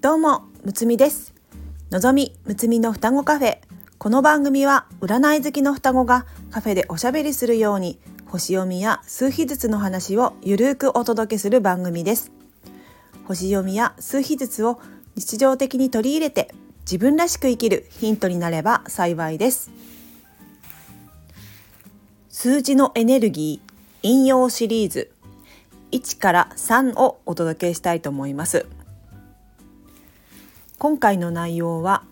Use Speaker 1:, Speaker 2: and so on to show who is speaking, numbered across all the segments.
Speaker 1: どうもむつみです。のぞみむつみの双子カフェ。この番組は占い好きの双子がカフェでおしゃべりするように星読みや数秘術の話をゆるくお届けする番組です。星読みや数秘術を日常的に取り入れて自分らしく生きるヒントになれば幸いです。数字のエネルギー引用シリーズ。1から3をお届けしたいと思います。今回の内容は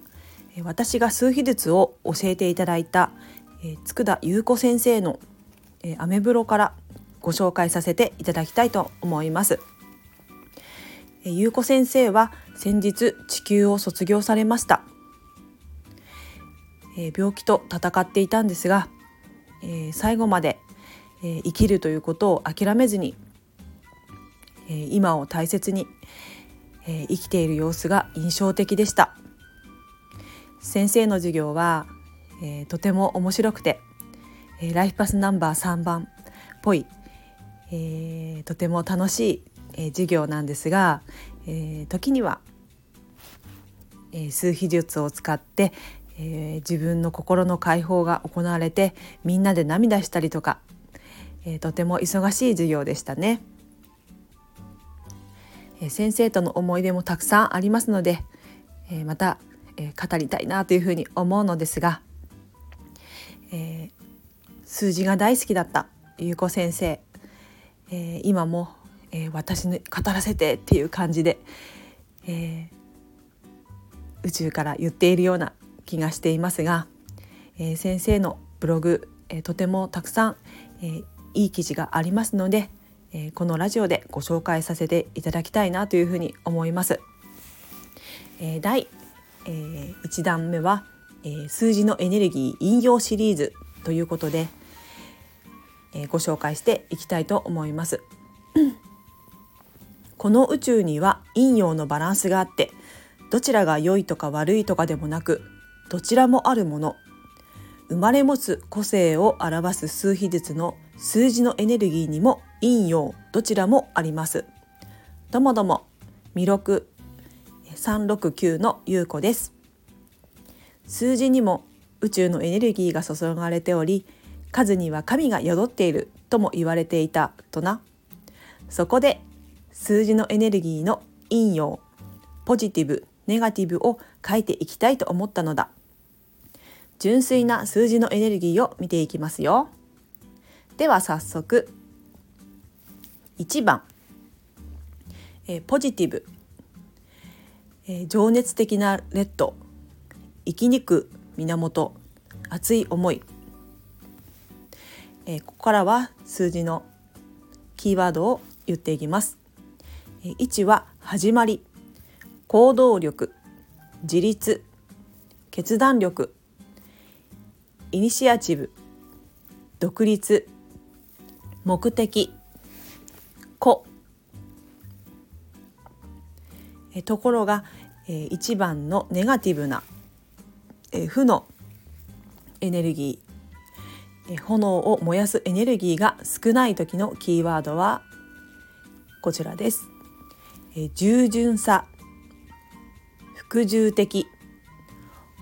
Speaker 1: 私が数秘術を教えていただいた佃優子先生のアメブロからご紹介させていただきたいと思います。優子先生は先日地球を卒業されました。病気と戦っていたんですが最後まで生きるということを諦めずに、今を大切に、え生きている様子が印象的でした。先生の授業は、えとても面白くて、えライフパスナンバー3番っぽい、えとても楽しい、え授業なんですが、え時には、え数秘術を使って、え、自分の心の解放が行われてみんなで涙したりとかえ、とても忙しい授業でしたね、え、先生との思い出もたくさんありますので、え、また、え語りたいなというふうに思うのですが、え数字が大好きだった優子先生、え今も、え私に語らせてっていう感じで、え宇宙から言っているような気がしていますが、え先生のブログ、えとてもたくさん、えいい記事がありますので、えー、このラジオでご紹介させていただきたいなというふうに思います。えー、第、えー、1弾目は、えー、数字のエネルギー引用シリーズということで、えー、ご紹介していきたいと思います。この宇宙には陰陽のバランスがあってどちらが良いとか悪いとかでもなくどちらもあるもの生まれ持つ個性を表す数秘術の数字のエネルギーにも陰陽どちらもあります。どもども魅力369の優子です。数字にも宇宙のエネルギーが注がれており数には神が宿っているとも言われていたとな。そこで数字のエネルギーの陰陽ポジティブネガティブを書いていきたいと思ったのだ。純粋な数字のエネルギーを見ていきますよ。では早速1番、えー、ポジティブ、えー、情熱的なレッド。生きにく源。熱い思い、えー、ここからは数字のキーワードを言っていきます。えー、1は始まり。行動力。自立。決断力。イニシアチブ。独立。目的。個えところが、えー、1番のネガティブな、え、負のエネルギー、え、炎を燃やすエネルギーが少ない時のキーワードはこちらです。え、従順さ服従的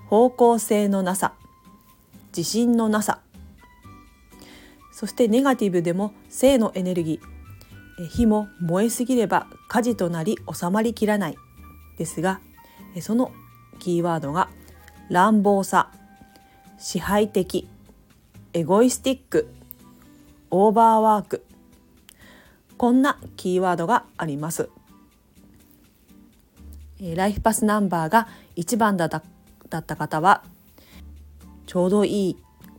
Speaker 1: 方向性のなさ自信のなさ。そしてネガティブでも性のエネルギー火も燃えすぎれば火事となり収まりきらないですがそのキーワードが乱暴さ支配的エゴイスティックオーバーワーク。こんなキーワードがあります。ライフパスナンバーが1番だった方はちょうどいい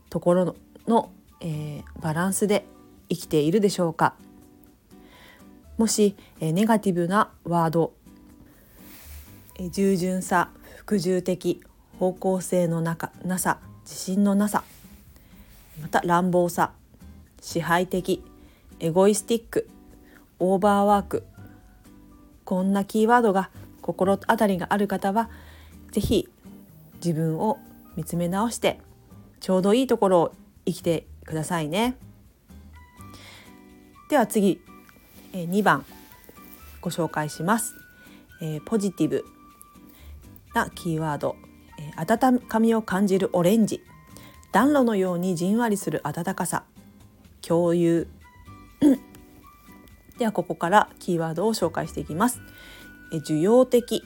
Speaker 1: ところのえー、バランスで生きているでしょうか。もし、え、ネガティブなワード、え、従順さ服従的方向性の中なさ自信のなさまた乱暴さ支配的エゴイスティックオーバーワークこんなキーワードが心当たりがある方は是非自分を見つめ直してちょうどいいところを生きてくださいね。では次、2番ご紹介します。えポジティブなキーワード、えー、温かみを感じるオレンジ。暖炉のようにじんわりする暖かさ。共有。ではここからキーワードを紹介していきます。え需要的。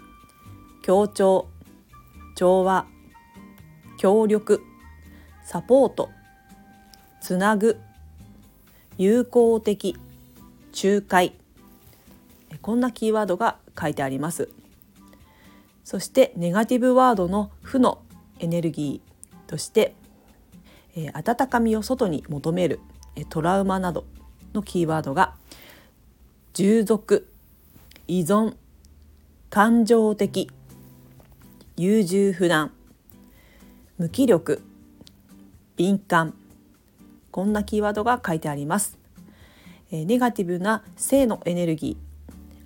Speaker 1: 協調。調和。協力。サポート。つなぐ。友好的。仲介こんなキーワードが書いてあります。そしてネガティブワードの負のエネルギーとして、えー、温かみを外に求める、えトラウマなどのキーワードが従属依存感情的優柔不断無気力敏感。こんなキーワードが書いてあります、ネガティブな性のエネルギ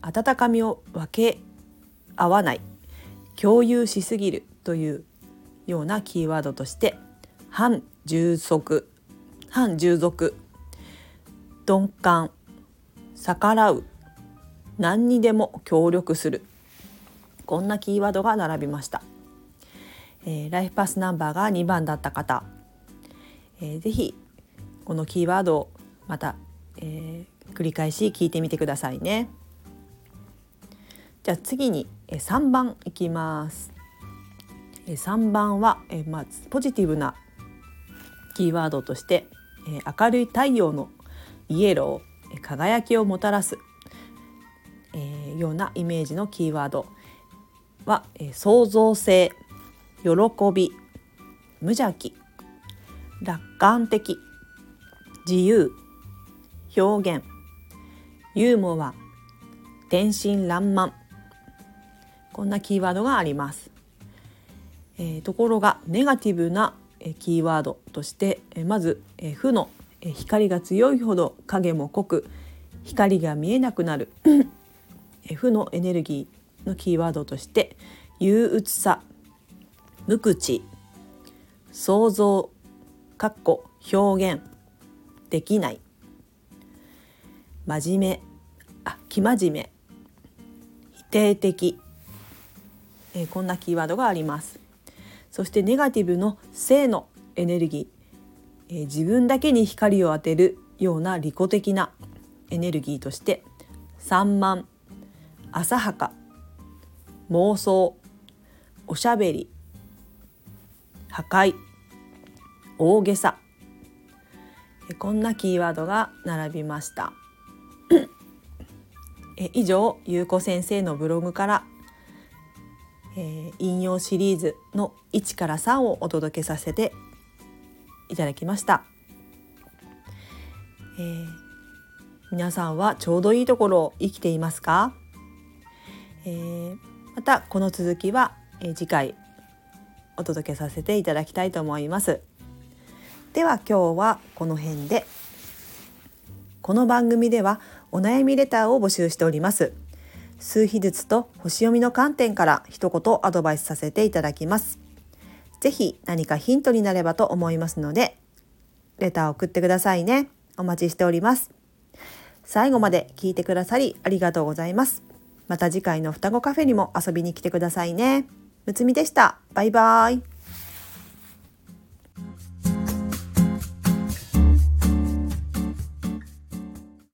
Speaker 1: ー温かみを分け合わない共有しすぎるというようなキーワードとして反従属反従属鈍感逆らう何にでも協力するこんなキーワードが並びました、えー、ライフパスナンバーが2番だった方、えー、ぜこのキーワードをまた、えー、繰り返し聞いてみてくださいね。じゃあ次に3番いきます。3番は、えまあ、ポジティブなキーワードとして、え明るい太陽のイエロー輝きをもたらす、えー、ようなイメージのキーワードは、えー、創造性喜び無邪気楽観的自由表現。ユーモア。天真爛漫。こんなキーワードがあります、えー、ところがネガティブなキーワードとして、まず、負の光が強いほど影も濃く光が見えなくなる。負のエネルギーのキーワードとして憂鬱さ無口想像かっこ表現できない。真面目。あ生真面目。否定的、えー、こんなキーワードがあります。そしてネガティブの性のエネルギー。えー、自分だけに光を当てるような利己的なエネルギーとして散漫浅はか妄想おしゃべり破壊大げさ。こんなキーワードが並びました。え以上ゆうこ先生のブログから、えー、引用シリーズの1から3をお届けさせていただきました、えー、皆さんはちょうどいいところを生きていますか、えー、またこの続きは、え次回お届けさせていただきたいと思います。では今日はこの辺で。この番組ではお悩みレターを募集しております数秘術と星読みの観点から一言アドバイスさせていただきますぜひ何かヒントになればと思いますので、レターを送ってくださいね。お待ちしております。最後まで聞いてくださりありがとうございます。また次回の双子カフェにも遊びに来てくださいね。むつみでした。バイバーイ。